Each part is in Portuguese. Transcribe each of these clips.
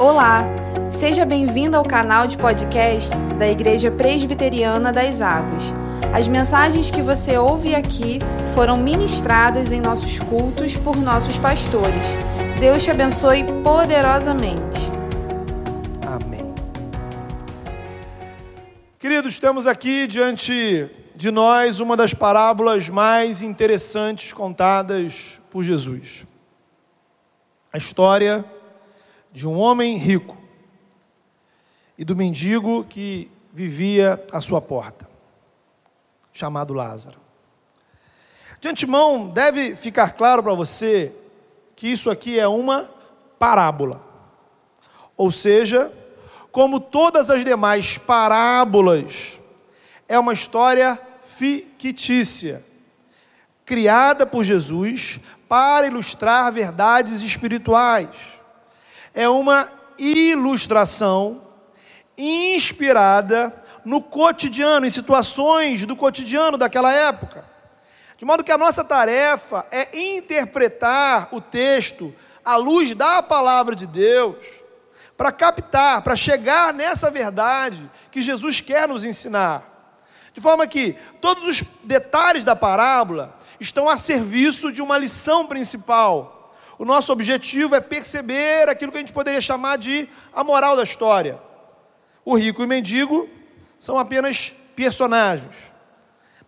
Olá, seja bem-vindo ao canal de podcast da Igreja Presbiteriana das Águas. As mensagens que você ouve aqui foram ministradas em nossos cultos por nossos pastores. Deus te abençoe poderosamente. Amém. Queridos, temos aqui diante de nós uma das parábolas mais interessantes contadas por Jesus. A história de um homem rico e do mendigo que vivia à sua porta, chamado Lázaro. De antemão, deve ficar claro para você que isso aqui é uma parábola. Ou seja, como todas as demais parábolas, é uma história fictícia, criada por Jesus para ilustrar verdades espirituais é uma ilustração inspirada no cotidiano, em situações do cotidiano daquela época. De modo que a nossa tarefa é interpretar o texto à luz da palavra de Deus, para captar, para chegar nessa verdade que Jesus quer nos ensinar. De forma que todos os detalhes da parábola estão a serviço de uma lição principal o nosso objetivo é perceber aquilo que a gente poderia chamar de a moral da história. O rico e o mendigo são apenas personagens.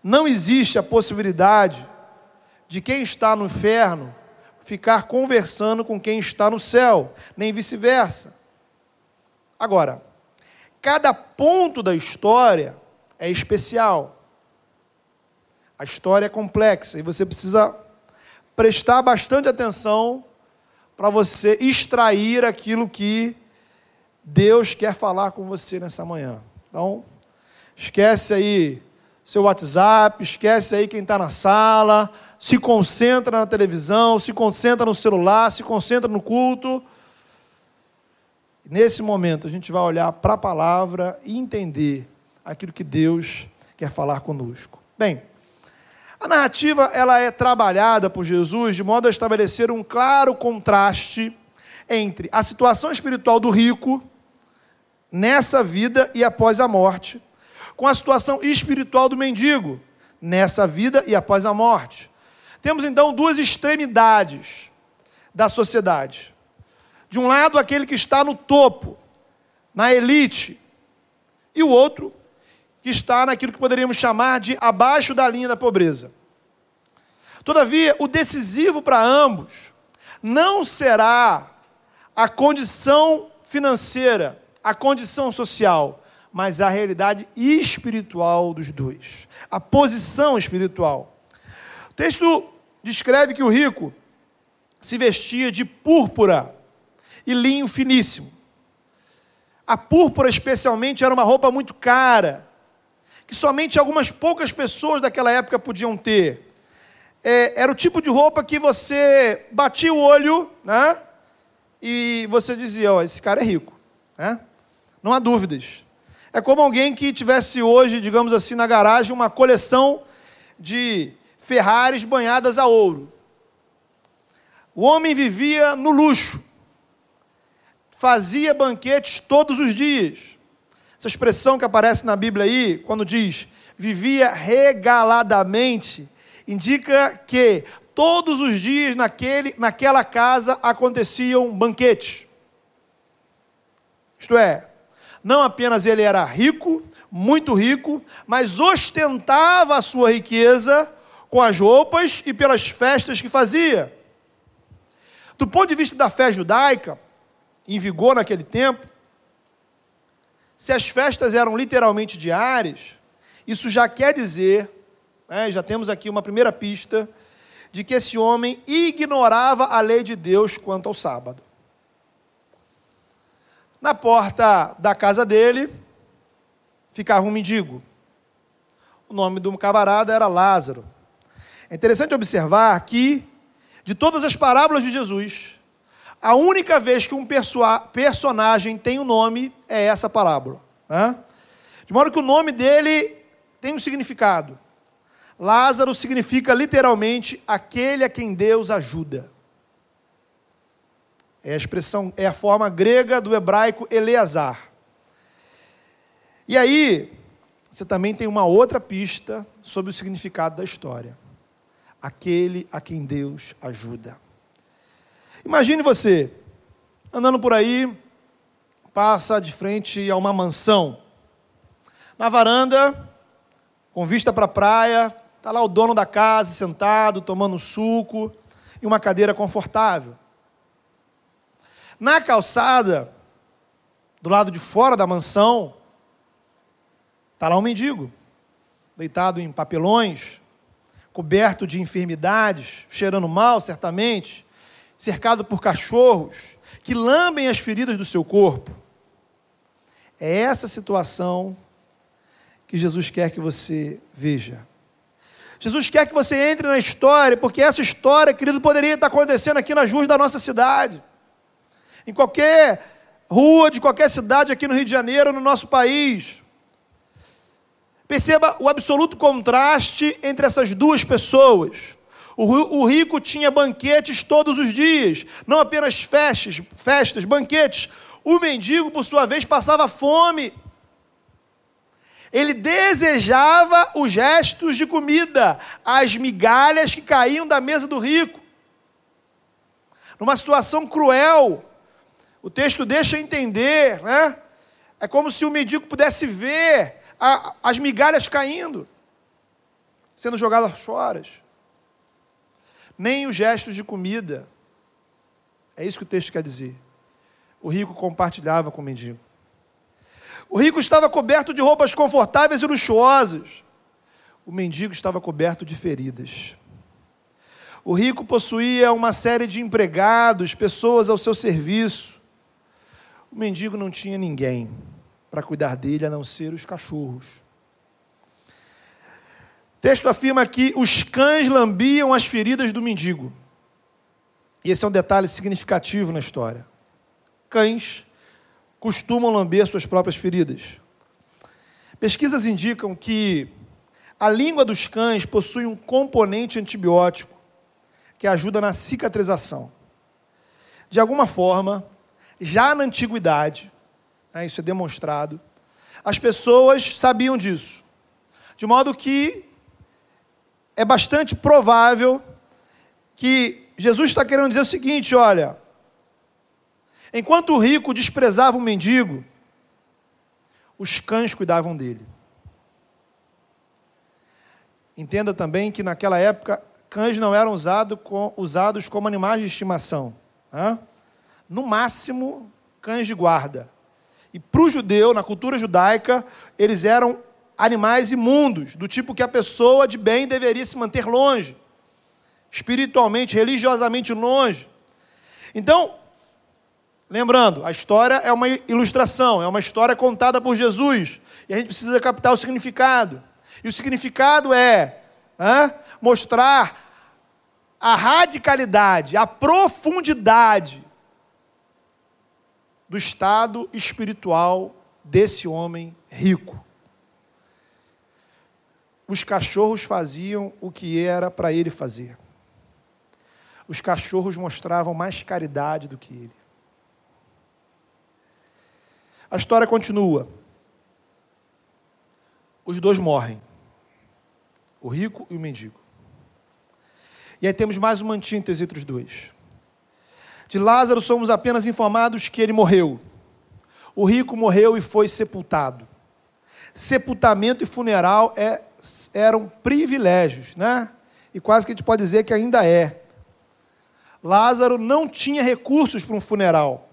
Não existe a possibilidade de quem está no inferno ficar conversando com quem está no céu, nem vice-versa. Agora, cada ponto da história é especial. A história é complexa e você precisa prestar bastante atenção para você extrair aquilo que Deus quer falar com você nessa manhã. Então, esquece aí seu WhatsApp, esquece aí quem está na sala, se concentra na televisão, se concentra no celular, se concentra no culto. Nesse momento, a gente vai olhar para a palavra e entender aquilo que Deus quer falar conosco. Bem, a narrativa ela é trabalhada por Jesus de modo a estabelecer um claro contraste entre a situação espiritual do rico nessa vida e após a morte, com a situação espiritual do mendigo nessa vida e após a morte. Temos então duas extremidades da sociedade. De um lado, aquele que está no topo, na elite, e o outro que está naquilo que poderíamos chamar de abaixo da linha da pobreza. Todavia, o decisivo para ambos não será a condição financeira, a condição social, mas a realidade espiritual dos dois, a posição espiritual. O texto descreve que o rico se vestia de púrpura e linho finíssimo. A púrpura, especialmente, era uma roupa muito cara que somente algumas poucas pessoas daquela época podiam ter. É, era o tipo de roupa que você batia o olho, né? E você dizia, ó, esse cara é rico, né? Não há dúvidas. É como alguém que tivesse hoje, digamos assim, na garagem uma coleção de Ferraris banhadas a ouro. O homem vivia no luxo. Fazia banquetes todos os dias. Essa expressão que aparece na Bíblia aí, quando diz vivia regaladamente, indica que todos os dias naquele, naquela casa aconteciam banquetes. Isto é, não apenas ele era rico, muito rico, mas ostentava a sua riqueza com as roupas e pelas festas que fazia. Do ponto de vista da fé judaica, em vigor naquele tempo, se as festas eram literalmente diárias, isso já quer dizer, né, já temos aqui uma primeira pista, de que esse homem ignorava a lei de Deus quanto ao sábado. Na porta da casa dele ficava um mendigo. O nome do camarada era Lázaro. É interessante observar que, de todas as parábolas de Jesus, a única vez que um personagem tem o um nome é essa parábola. Né? De modo que o nome dele tem um significado. Lázaro significa literalmente aquele a quem Deus ajuda. É a expressão, é a forma grega do hebraico Eleazar. E aí, você também tem uma outra pista sobre o significado da história. Aquele a quem Deus ajuda. Imagine você andando por aí, passa de frente a uma mansão. Na varanda, com vista para a praia, está lá o dono da casa sentado, tomando suco e uma cadeira confortável. Na calçada, do lado de fora da mansão, está lá um mendigo, deitado em papelões, coberto de enfermidades, cheirando mal, certamente, cercado por cachorros que lambem as feridas do seu corpo. É essa situação que Jesus quer que você veja. Jesus quer que você entre na história, porque essa história, querido, poderia estar acontecendo aqui nas ruas da nossa cidade. Em qualquer rua de qualquer cidade aqui no Rio de Janeiro, no nosso país. Perceba o absoluto contraste entre essas duas pessoas. O rico tinha banquetes todos os dias, não apenas festas, festas, banquetes. O mendigo, por sua vez, passava fome. Ele desejava os gestos de comida, as migalhas que caíam da mesa do rico. Numa situação cruel, o texto deixa entender, né? É como se o mendigo pudesse ver a, as migalhas caindo, sendo jogadas fora. Nem os gestos de comida. É isso que o texto quer dizer. O rico compartilhava com o mendigo. O rico estava coberto de roupas confortáveis e luxuosas. O mendigo estava coberto de feridas. O rico possuía uma série de empregados, pessoas ao seu serviço. O mendigo não tinha ninguém para cuidar dele a não ser os cachorros. Texto afirma que os cães lambiam as feridas do mendigo. E esse é um detalhe significativo na história. Cães costumam lamber suas próprias feridas. Pesquisas indicam que a língua dos cães possui um componente antibiótico que ajuda na cicatrização. De alguma forma, já na antiguidade, né, isso é demonstrado, as pessoas sabiam disso. De modo que é bastante provável que Jesus está querendo dizer o seguinte: olha, Enquanto o rico desprezava o mendigo, os cães cuidavam dele. Entenda também que naquela época cães não eram usado com, usados como animais de estimação. Né? No máximo, cães de guarda. E para o judeu, na cultura judaica, eles eram animais imundos, do tipo que a pessoa de bem deveria se manter longe, espiritualmente, religiosamente longe. Então, Lembrando, a história é uma ilustração, é uma história contada por Jesus. E a gente precisa captar o significado. E o significado é mostrar a radicalidade, a profundidade do estado espiritual desse homem rico. Os cachorros faziam o que era para ele fazer. Os cachorros mostravam mais caridade do que ele. A história continua. Os dois morrem. O rico e o mendigo. E aí temos mais uma antítese entre os dois. De Lázaro somos apenas informados que ele morreu. O rico morreu e foi sepultado. Sepultamento e funeral é, eram privilégios, né? E quase que a gente pode dizer que ainda é. Lázaro não tinha recursos para um funeral.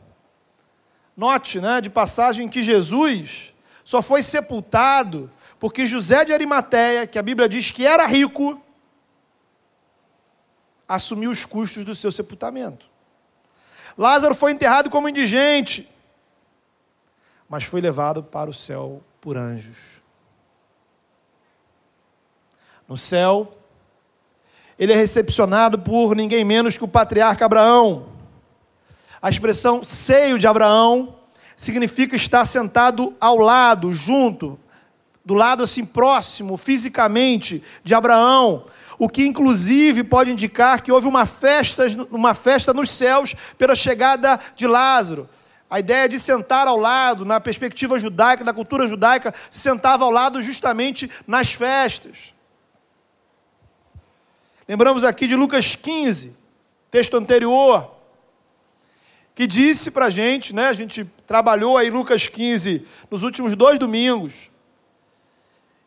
Note, né, de passagem, que Jesus só foi sepultado porque José de Arimateia, que a Bíblia diz que era rico, assumiu os custos do seu sepultamento. Lázaro foi enterrado como indigente, mas foi levado para o céu por anjos. No céu, ele é recepcionado por ninguém menos que o patriarca Abraão. A expressão seio de Abraão significa estar sentado ao lado, junto, do lado assim próximo, fisicamente, de Abraão, o que inclusive pode indicar que houve uma festa, uma festa nos céus pela chegada de Lázaro. A ideia de sentar ao lado, na perspectiva judaica, da cultura judaica, se sentava ao lado justamente nas festas. Lembramos aqui de Lucas 15, texto anterior, que disse para a gente, né, a gente trabalhou aí Lucas 15 nos últimos dois domingos,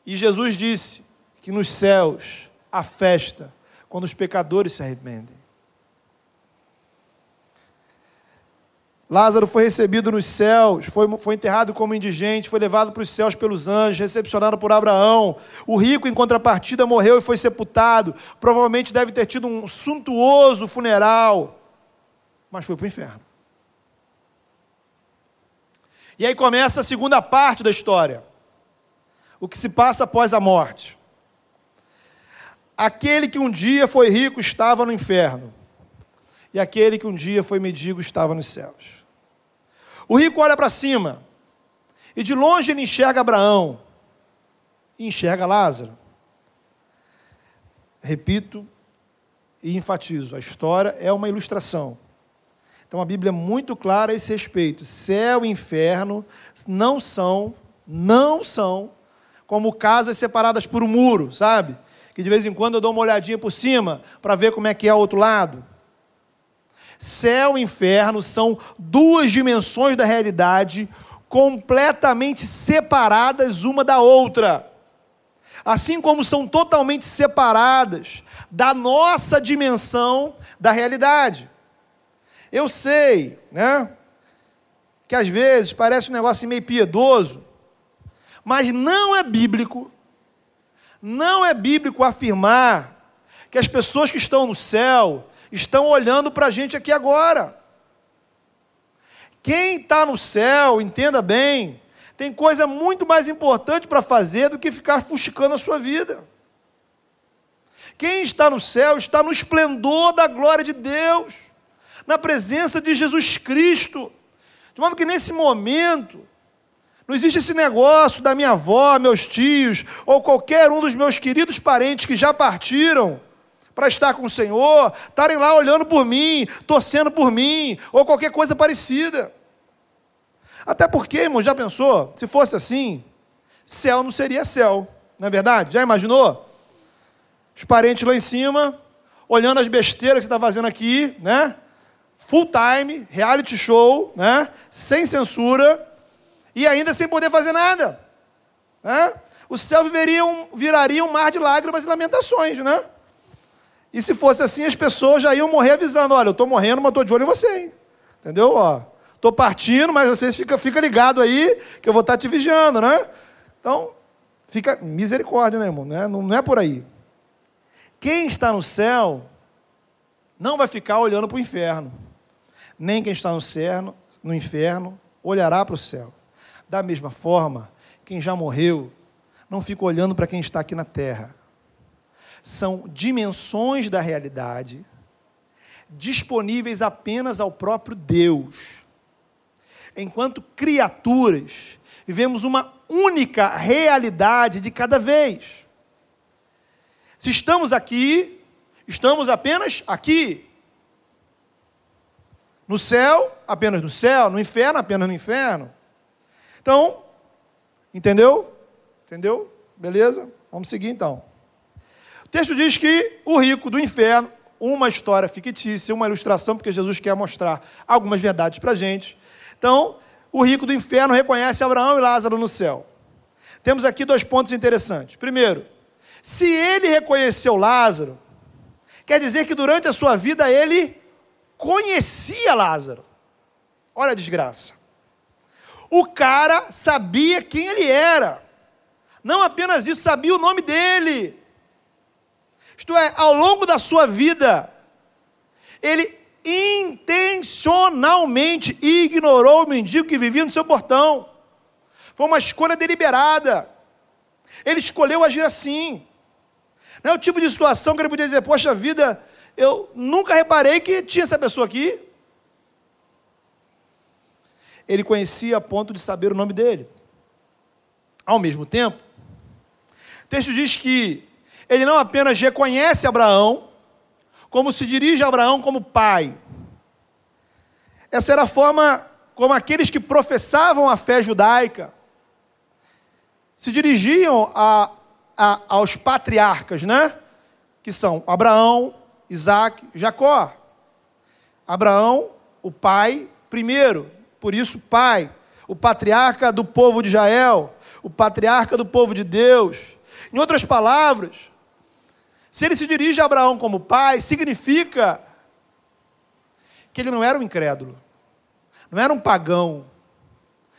e Jesus disse que nos céus há festa quando os pecadores se arrependem. Lázaro foi recebido nos céus, foi, foi enterrado como indigente, foi levado para os céus pelos anjos, recepcionado por Abraão. O rico, em contrapartida, morreu e foi sepultado. Provavelmente deve ter tido um suntuoso funeral, mas foi para o inferno. E aí começa a segunda parte da história. O que se passa após a morte. Aquele que um dia foi rico estava no inferno, e aquele que um dia foi mendigo estava nos céus. O rico olha para cima e de longe ele enxerga Abraão e enxerga Lázaro. Repito e enfatizo: a história é uma ilustração. Então a Bíblia é muito clara a esse respeito. Céu e inferno não são, não são como casas separadas por um muro, sabe? Que de vez em quando eu dou uma olhadinha por cima para ver como é que é o outro lado. Céu e inferno são duas dimensões da realidade completamente separadas uma da outra. Assim como são totalmente separadas da nossa dimensão da realidade. Eu sei, né? Que às vezes parece um negócio meio piedoso, mas não é bíblico, não é bíblico afirmar que as pessoas que estão no céu estão olhando para a gente aqui agora. Quem está no céu, entenda bem, tem coisa muito mais importante para fazer do que ficar fuscando a sua vida. Quem está no céu está no esplendor da glória de Deus, na presença de Jesus Cristo. De modo que nesse momento, não existe esse negócio da minha avó, meus tios, ou qualquer um dos meus queridos parentes que já partiram para estar com o Senhor, estarem lá olhando por mim, torcendo por mim, ou qualquer coisa parecida. Até porque, irmão, já pensou? Se fosse assim, céu não seria céu, não é verdade? Já imaginou? Os parentes lá em cima, olhando as besteiras que você está fazendo aqui, né? Full time, reality show, né? Sem censura, e ainda sem poder fazer nada. Né? O céu viveria um, viraria um mar de lágrimas e lamentações, né? E se fosse assim, as pessoas já iam morrer avisando: olha, eu estou morrendo, mas estou de olho em você, hein? Entendeu? Estou partindo, mas vocês ficam fica ligado aí, que eu vou estar tá te vigiando, né? Então, fica misericórdia, né, irmão? Não é, não é por aí. Quem está no céu não vai ficar olhando para o inferno. Nem quem está no, céu, no inferno olhará para o céu. Da mesma forma, quem já morreu não fica olhando para quem está aqui na terra são dimensões da realidade disponíveis apenas ao próprio Deus. Enquanto criaturas, vivemos uma única realidade de cada vez. Se estamos aqui, estamos apenas aqui. No céu, apenas no céu, no inferno, apenas no inferno. Então, entendeu? Entendeu? Beleza? Vamos seguir então texto diz que o rico do inferno, uma história fictícia, uma ilustração, porque Jesus quer mostrar algumas verdades para a gente. Então, o rico do inferno reconhece Abraão e Lázaro no céu. Temos aqui dois pontos interessantes. Primeiro, se ele reconheceu Lázaro, quer dizer que durante a sua vida ele conhecia Lázaro. Olha a desgraça. O cara sabia quem ele era. Não apenas isso, sabia o nome dele. Isto é, ao longo da sua vida, ele intencionalmente ignorou o mendigo que vivia no seu portão. Foi uma escolha deliberada. Ele escolheu agir assim. Não é o tipo de situação que ele podia dizer: Poxa vida, eu nunca reparei que tinha essa pessoa aqui. Ele conhecia a ponto de saber o nome dele. Ao mesmo tempo, texto diz que ele não apenas reconhece Abraão, como se dirige a Abraão como pai. Essa era a forma como aqueles que professavam a fé judaica se dirigiam a, a, aos patriarcas, né? Que são Abraão, Isaac, Jacó. Abraão, o pai, primeiro, por isso, pai, o patriarca do povo de Israel, o patriarca do povo de Deus. Em outras palavras, se ele se dirige a Abraão como pai, significa que ele não era um incrédulo, não era um pagão,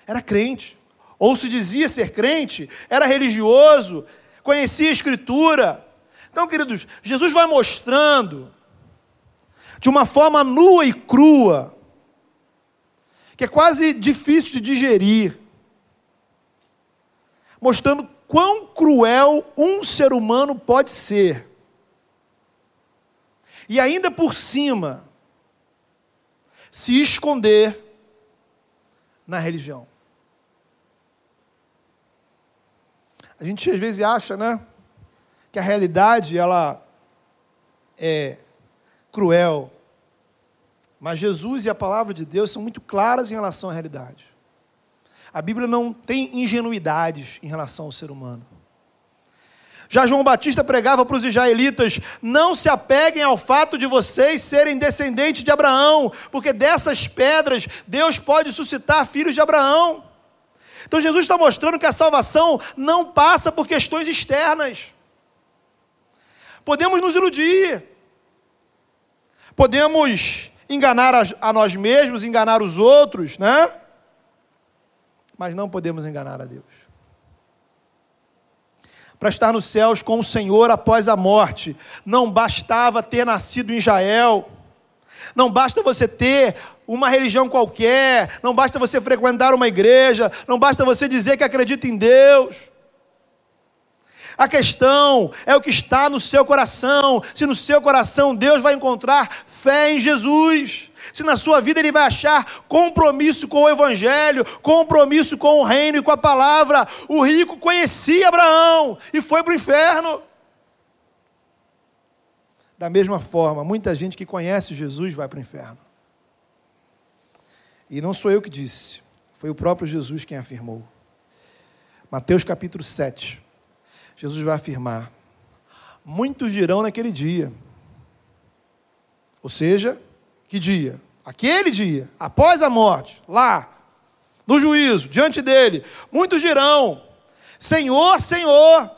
era crente. Ou se dizia ser crente, era religioso, conhecia a Escritura. Então, queridos, Jesus vai mostrando de uma forma nua e crua, que é quase difícil de digerir, mostrando quão cruel um ser humano pode ser. E ainda por cima, se esconder na religião. A gente às vezes acha, né, que a realidade ela é cruel. Mas Jesus e a palavra de Deus são muito claras em relação à realidade. A Bíblia não tem ingenuidades em relação ao ser humano. Já João Batista pregava para os israelitas: não se apeguem ao fato de vocês serem descendentes de Abraão, porque dessas pedras Deus pode suscitar filhos de Abraão. Então Jesus está mostrando que a salvação não passa por questões externas. Podemos nos iludir, podemos enganar a, nós mesmos, enganar os outros, né? Mas não podemos enganar a Deus. Para estar nos céus com o Senhor após a morte, não bastava ter nascido em Israel, não basta você ter uma religião qualquer, não basta você frequentar uma igreja, não basta você dizer que acredita em Deus. A questão é o que está no seu coração. Se no seu coração Deus vai encontrar fé em Jesus. Se na sua vida ele vai achar compromisso com o Evangelho, compromisso com o reino e com a palavra. O rico conhecia Abraão e foi para o inferno. Da mesma forma, muita gente que conhece Jesus vai para o inferno. E não sou eu que disse, foi o próprio Jesus quem afirmou. Mateus capítulo 7. Jesus vai afirmar: Muitos dirão naquele dia. Ou seja, que dia? Aquele dia, após a morte, lá, no juízo, diante dele, muitos dirão: Senhor, Senhor. Ou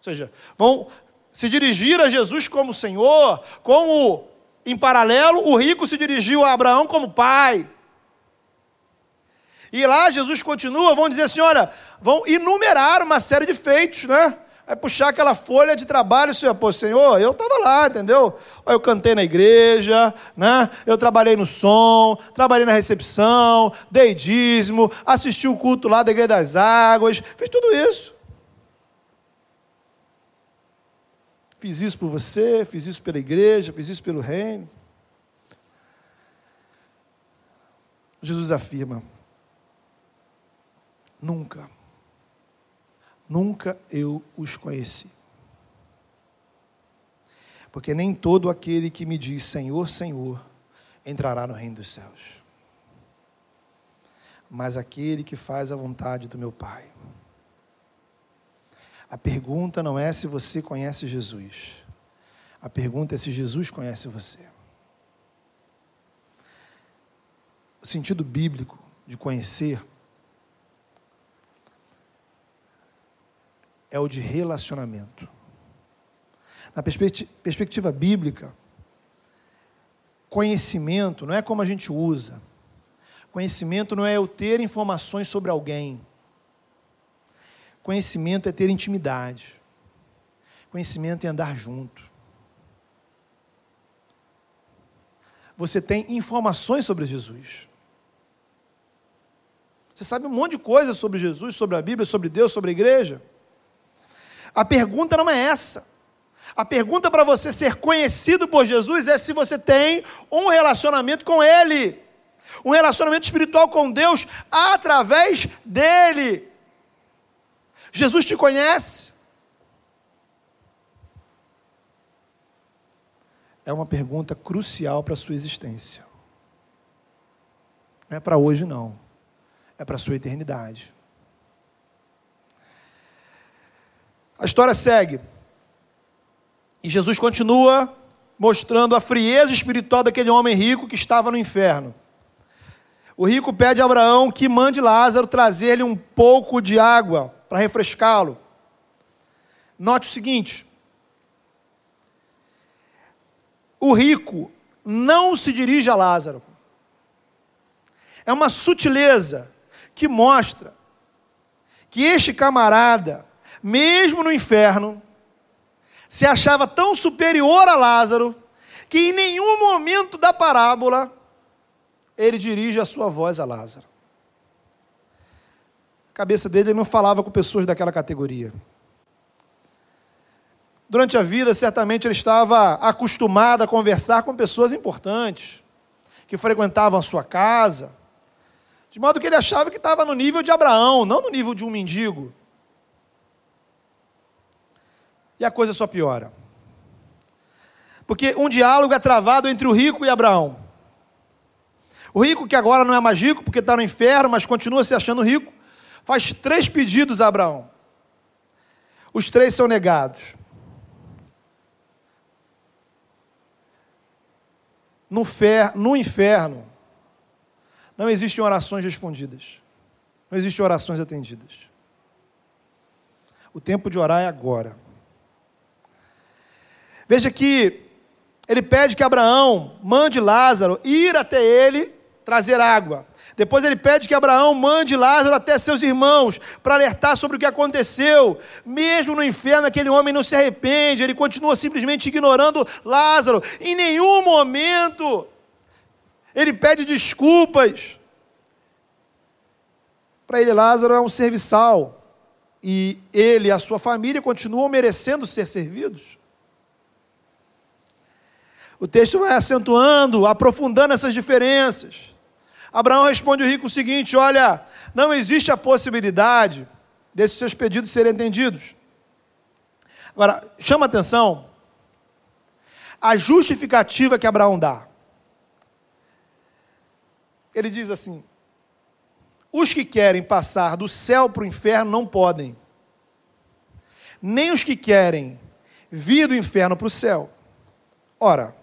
seja, vão se dirigir a Jesus como Senhor, como em paralelo o rico se dirigiu a Abraão como pai. E lá Jesus continua, vão dizer assim: olha, vão enumerar uma série de feitos, né? Vai puxar aquela folha de trabalho, senhor, pô, Senhor, eu estava lá, entendeu? Eu cantei na igreja, né? Eu trabalhei no som, trabalhei na recepção, dei dízimo, assisti o culto lá da Igreja das Águas, fiz tudo isso. Fiz isso por você, fiz isso pela igreja, fiz isso pelo reino. Jesus afirma: Nunca, nunca eu os conheci. Porque nem todo aquele que me diz Senhor, Senhor, entrará no reino dos céus, mas aquele que faz a vontade do meu Pai. A pergunta não é se você conhece Jesus, a pergunta é se Jesus conhece você. O sentido bíblico de conhecer é o de relacionamento. Na perspectiva bíblica, conhecimento não é como a gente usa. Conhecimento não é eu ter informações sobre alguém. Conhecimento é ter intimidade. Conhecimento é andar junto. Você tem informações sobre Jesus. Você sabe um monte de coisa sobre Jesus, sobre a Bíblia, sobre Deus, sobre a igreja. A pergunta não é essa. A pergunta para você ser conhecido por Jesus é se você tem um relacionamento com Ele, um relacionamento espiritual com Deus através dele. Jesus te conhece? É uma pergunta crucial para a sua existência. Não é para hoje, não. É para a sua eternidade. A história segue. E Jesus continua mostrando a frieza espiritual daquele homem rico que estava no inferno. O rico pede a Abraão que mande Lázaro trazer-lhe um pouco de água para refrescá-lo. Note o seguinte: o rico não se dirige a Lázaro. É uma sutileza que mostra que este camarada, mesmo no inferno, se achava tão superior a Lázaro que em nenhum momento da parábola ele dirige a sua voz a Lázaro. A cabeça dele ele não falava com pessoas daquela categoria. Durante a vida, certamente ele estava acostumado a conversar com pessoas importantes, que frequentavam a sua casa, de modo que ele achava que estava no nível de Abraão, não no nível de um mendigo. E a coisa só piora. Porque um diálogo é travado entre o rico e Abraão. O rico, que agora não é mais rico porque está no inferno, mas continua se achando rico, faz três pedidos a Abraão. Os três são negados. No, fer, no inferno, não existem orações respondidas. Não existem orações atendidas. O tempo de orar é agora. Veja que ele pede que Abraão mande Lázaro ir até ele trazer água. Depois ele pede que Abraão mande Lázaro até seus irmãos para alertar sobre o que aconteceu. Mesmo no inferno, aquele homem não se arrepende, ele continua simplesmente ignorando Lázaro. Em nenhum momento ele pede desculpas. Para ele, Lázaro é um serviçal. E ele e a sua família continuam merecendo ser servidos. O texto vai acentuando, aprofundando essas diferenças. Abraão responde o rico o seguinte: Olha, não existe a possibilidade desses seus pedidos serem entendidos. Agora, chama atenção a justificativa que Abraão dá. Ele diz assim: os que querem passar do céu para o inferno não podem, nem os que querem vir do inferno para o céu. Ora,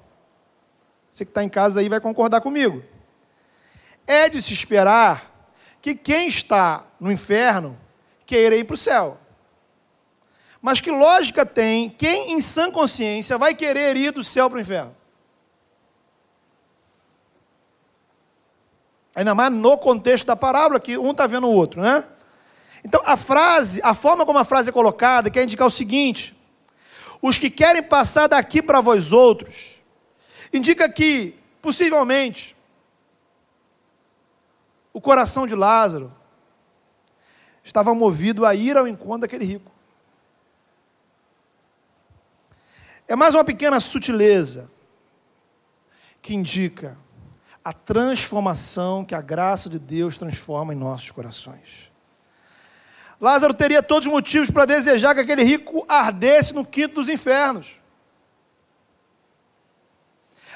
você que está em casa aí vai concordar comigo. É de se esperar que quem está no inferno queira ir para o céu. Mas que lógica tem quem em sã consciência vai querer ir do céu para o inferno? Ainda mais no contexto da parábola, que um está vendo o outro, né? Então, a frase, a forma como a frase é colocada, quer indicar o seguinte: os que querem passar daqui para vós outros, indica que, possivelmente, o coração de Lázaro estava movido a ir ao encontro daquele rico. É mais uma pequena sutileza que indica a transformação que a graça de Deus transforma em nossos corações. Lázaro teria todos os motivos para desejar que aquele rico ardesse no quinto dos infernos.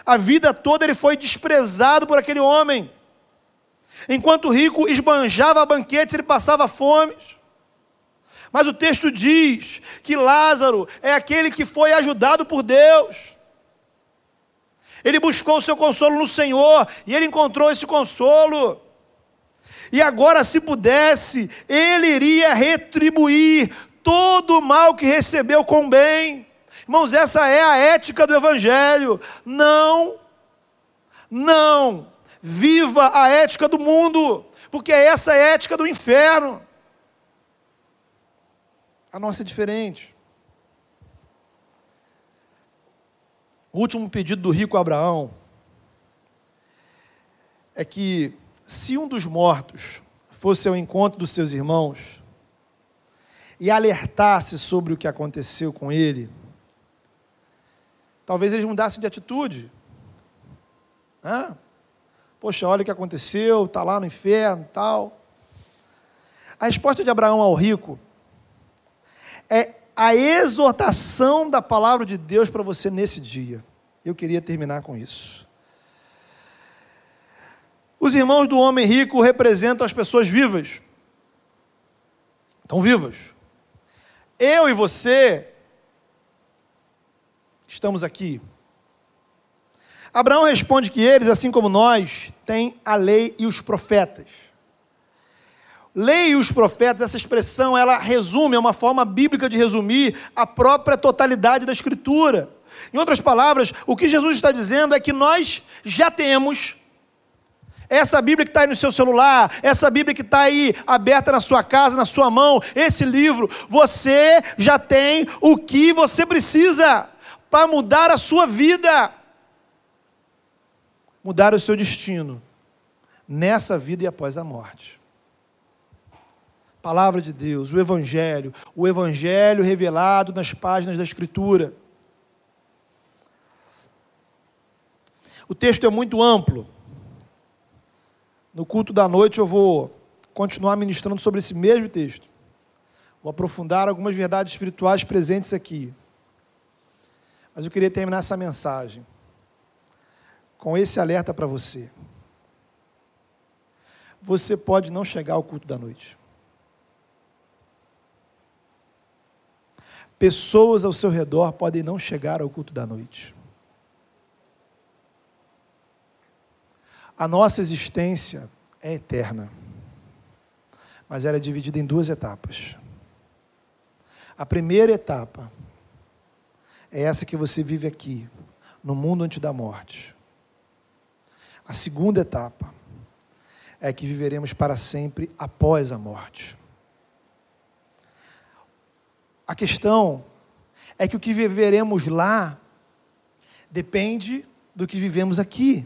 A vida toda ele foi desprezado por aquele homem. Enquanto o rico esbanjava banquetes, ele passava fome. Mas o texto diz que Lázaro é aquele que foi ajudado por Deus. Ele buscou o seu consolo no Senhor e ele encontrou esse consolo. E agora, se pudesse, ele iria retribuir todo o mal que recebeu com bem. Irmãos, essa é a ética do Evangelho. Não, não viva a ética do mundo, porque essa é a ética do inferno. A nossa é diferente. O último pedido do rico Abraão é que, se um dos mortos fosse ao encontro dos seus irmãos e alertasse sobre o que aconteceu com ele, Talvez eles mudassem de atitude. Ah, poxa, olha o que aconteceu, está lá no inferno tal. A resposta de Abraão ao rico é a exortação da palavra de Deus para você nesse dia. Eu queria terminar com isso. Os irmãos do homem rico representam as pessoas vivas. Estão vivas. Eu e você estamos aqui. Abraão responde que eles, assim como nós, têm a lei e os profetas. Lei e os profetas, essa expressão, ela resume, é uma forma bíblica de resumir a própria totalidade da Escritura. Em outras palavras, o que Jesus está dizendo é que nós já temos essa Bíblia que está aí no seu celular, essa Bíblia que está aí aberta na sua casa, na sua mão, esse livro, você já tem o que você precisa para mudar a sua vida, mudar o seu destino, nessa vida e após a morte palavra de Deus, o Evangelho, o Evangelho revelado nas páginas da Escritura. O texto é muito amplo. No culto da noite eu vou continuar ministrando sobre esse mesmo texto. Vou aprofundar algumas verdades espirituais presentes aqui. Mas eu queria terminar essa mensagem com esse alerta para você. Você pode não chegar ao culto da noite. Pessoas ao seu redor podem não chegar ao culto da noite. A nossa existência é eterna, mas ela é dividida em duas etapas. A primeira etapa é essa que você vive aqui, no mundo antes da morte. A segunda etapa é que viveremos para sempre após a morte. A questão é que o que viveremos lá depende do que vivemos aqui.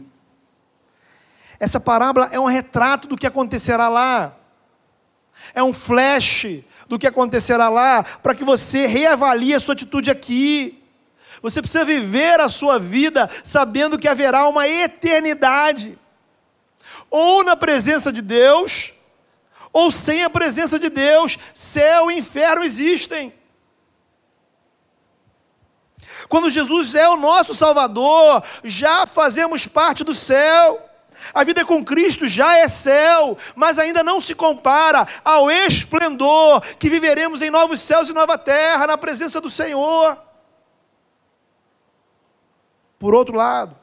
Essa parábola é um retrato do que acontecerá lá. É um flash do que acontecerá lá, para que você reavalie a sua atitude aqui. Você precisa viver a sua vida sabendo que haverá uma eternidade, ou na presença de Deus, ou sem a presença de Deus. Céu e inferno existem. Quando Jesus é o nosso Salvador, já fazemos parte do céu. A vida com Cristo já é céu, mas ainda não se compara ao esplendor que viveremos em novos céus e nova terra, na presença do Senhor. Por outro lado,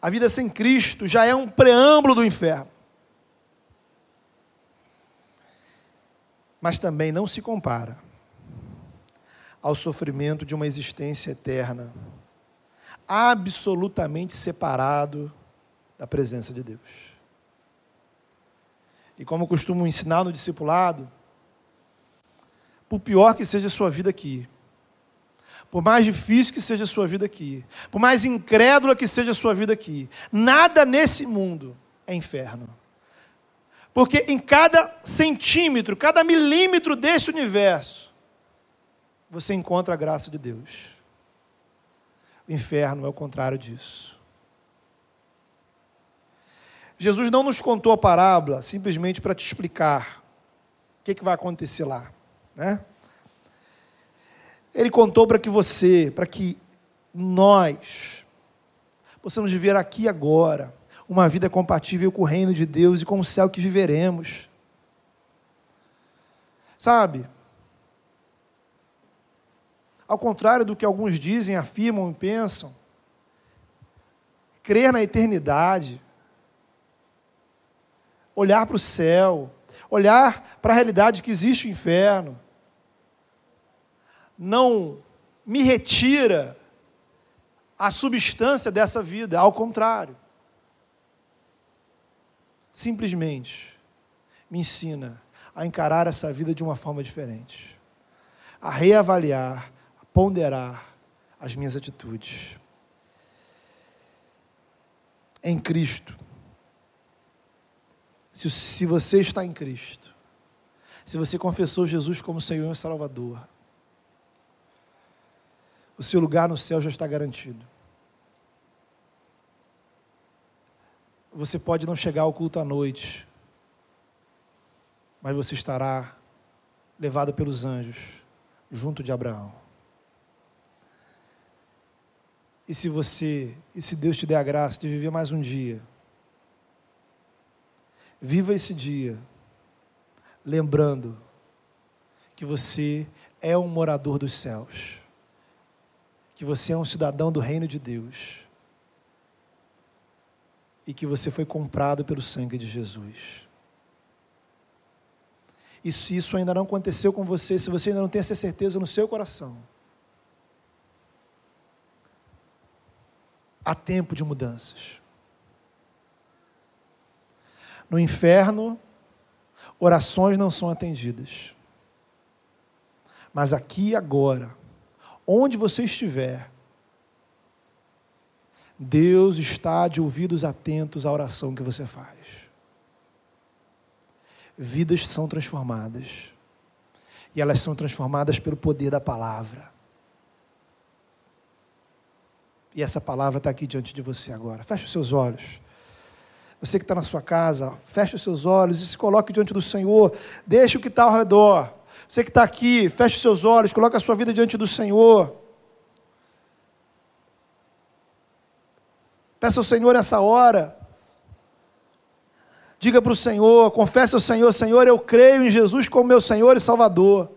a vida sem Cristo já é um preâmbulo do inferno. Mas também não se compara ao sofrimento de uma existência eterna, absolutamente separado da presença de Deus. E como costumo ensinar no discipulado, por pior que seja a sua vida aqui, por mais difícil que seja a sua vida aqui, por mais incrédula que seja a sua vida aqui, nada nesse mundo é inferno. Porque em cada centímetro, cada milímetro desse universo, você encontra a graça de Deus. O inferno é o contrário disso. Jesus não nos contou a parábola simplesmente para te explicar o que, que vai acontecer lá, né? Ele contou para que você, para que nós possamos viver aqui agora uma vida compatível com o reino de Deus e com o céu que viveremos. Sabe? Ao contrário do que alguns dizem, afirmam e pensam, crer na eternidade, olhar para o céu, olhar para a realidade que existe o inferno, não me retira a substância dessa vida, ao contrário. Simplesmente me ensina a encarar essa vida de uma forma diferente, a reavaliar ponderar as minhas atitudes. Em Cristo. Se, se você está em Cristo, se você confessou Jesus como Senhor e Salvador, o seu lugar no céu já está garantido. Você pode não chegar ao culto à noite, mas você estará levado pelos anjos junto de Abraão. E se você, e se Deus te der a graça de viver mais um dia, viva esse dia lembrando que você é um morador dos céus, que você é um cidadão do reino de Deus e que você foi comprado pelo sangue de Jesus. E se isso ainda não aconteceu com você, se você ainda não tem essa certeza no seu coração, há tempo de mudanças. No inferno, orações não são atendidas. Mas aqui e agora, onde você estiver, Deus está de ouvidos atentos à oração que você faz. Vidas são transformadas. E elas são transformadas pelo poder da palavra. E essa palavra está aqui diante de você agora. Feche os seus olhos. Você que está na sua casa, feche os seus olhos e se coloque diante do Senhor. Deixe o que está ao redor. Você que está aqui, feche seus olhos, coloque a sua vida diante do Senhor. Peça ao Senhor nessa hora. Diga para o Senhor, confesse ao Senhor: Senhor, eu creio em Jesus como meu Senhor e Salvador.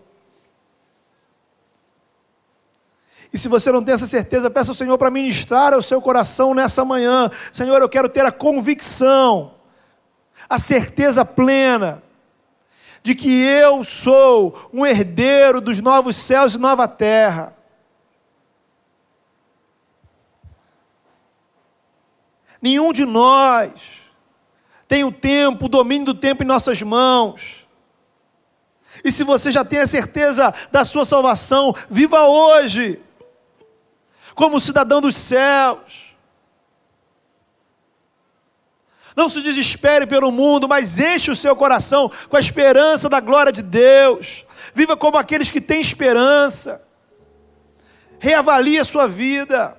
E se você não tem essa certeza, peça ao Senhor para ministrar ao seu coração nessa manhã. Senhor, eu quero ter a convicção, a certeza plena de que eu sou um herdeiro dos novos céus e nova terra. Nenhum de nós tem o tempo, o domínio do tempo em nossas mãos. E se você já tem a certeza da sua salvação, viva hoje, como cidadão dos céus. Não se desespere pelo mundo, mas enche o seu coração com a esperança da glória de Deus. Viva como aqueles que têm esperança. Reavalie a sua vida.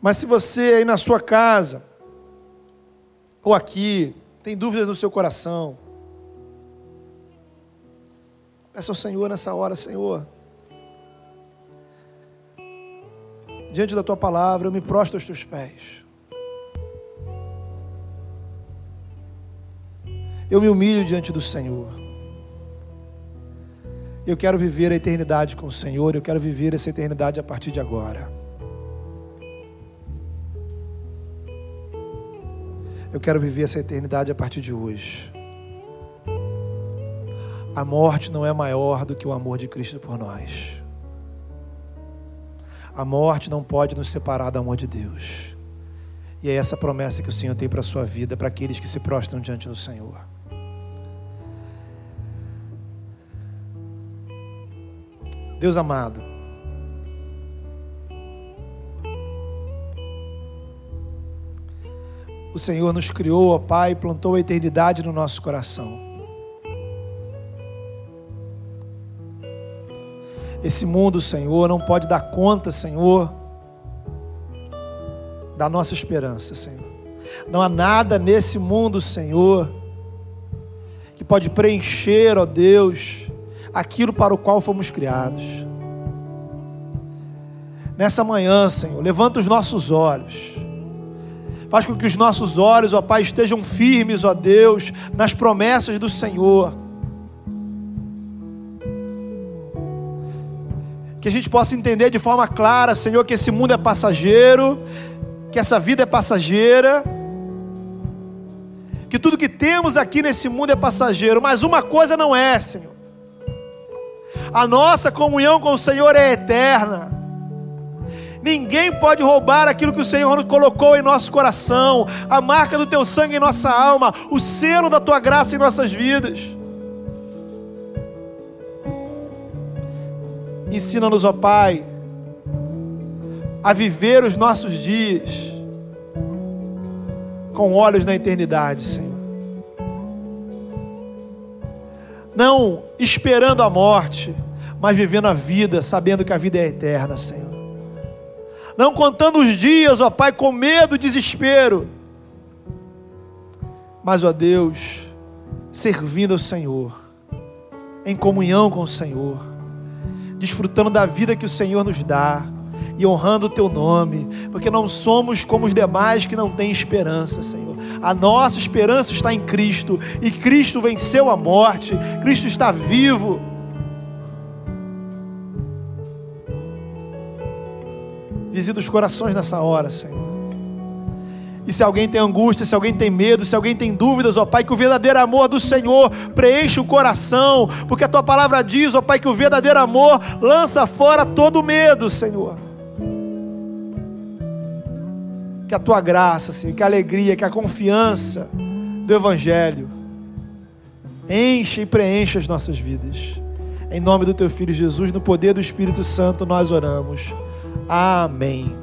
Mas se você aí na sua casa, ou aqui, tem dúvidas no seu coração, peça ao Senhor nessa hora, Senhor. Diante da tua palavra, eu me prostro aos teus pés. Eu me humilho diante do Senhor. Eu quero viver a eternidade com o Senhor, eu quero viver essa eternidade a partir de agora. Eu quero viver essa eternidade a partir de hoje. A morte não é maior do que o amor de Cristo por nós. A morte não pode nos separar do amor de Deus. E é essa promessa que o Senhor tem para a sua vida, para aqueles que se prostram diante do Senhor. Deus amado, O Senhor nos criou, ó Pai, plantou a eternidade no nosso coração. Esse mundo, Senhor, não pode dar conta, Senhor, da nossa esperança, Senhor. Não há nada nesse mundo, Senhor, que pode preencher, ó Deus, aquilo para o qual fomos criados. Nessa manhã, Senhor, levanta os nossos olhos Faz com que os nossos olhos, ó Pai, estejam firmes, ó Deus, nas promessas do Senhor. Que a gente possa entender de forma clara, Senhor, que esse mundo é passageiro, que essa vida é passageira, que tudo que temos aqui nesse mundo é passageiro, mas uma coisa não é, Senhor. A nossa comunhão com o Senhor é eterna. Ninguém pode roubar aquilo que o Senhor colocou em nosso coração, a marca do teu sangue em nossa alma, o selo da tua graça em nossas vidas. Ensina-nos, ó Pai, a viver os nossos dias com olhos na eternidade, Senhor. Não esperando a morte, mas vivendo a vida, sabendo que a vida é eterna, Senhor não contando os dias, ó Pai, com medo, desespero. Mas, ó Deus, servindo ao Senhor, em comunhão com o Senhor, desfrutando da vida que o Senhor nos dá e honrando o teu nome, porque não somos como os demais que não têm esperança, Senhor. A nossa esperança está em Cristo e Cristo venceu a morte, Cristo está vivo. Visita os corações nessa hora, Senhor. E se alguém tem angústia, se alguém tem medo, se alguém tem dúvidas, ó Pai, que o verdadeiro amor do Senhor preenche o coração, porque a tua palavra diz, ó Pai, que o verdadeiro amor lança fora todo medo, Senhor. Que a tua graça, Senhor, que a alegria, que a confiança do Evangelho enche e preenche as nossas vidas. Em nome do teu Filho Jesus, no poder do Espírito Santo, nós oramos. Amém.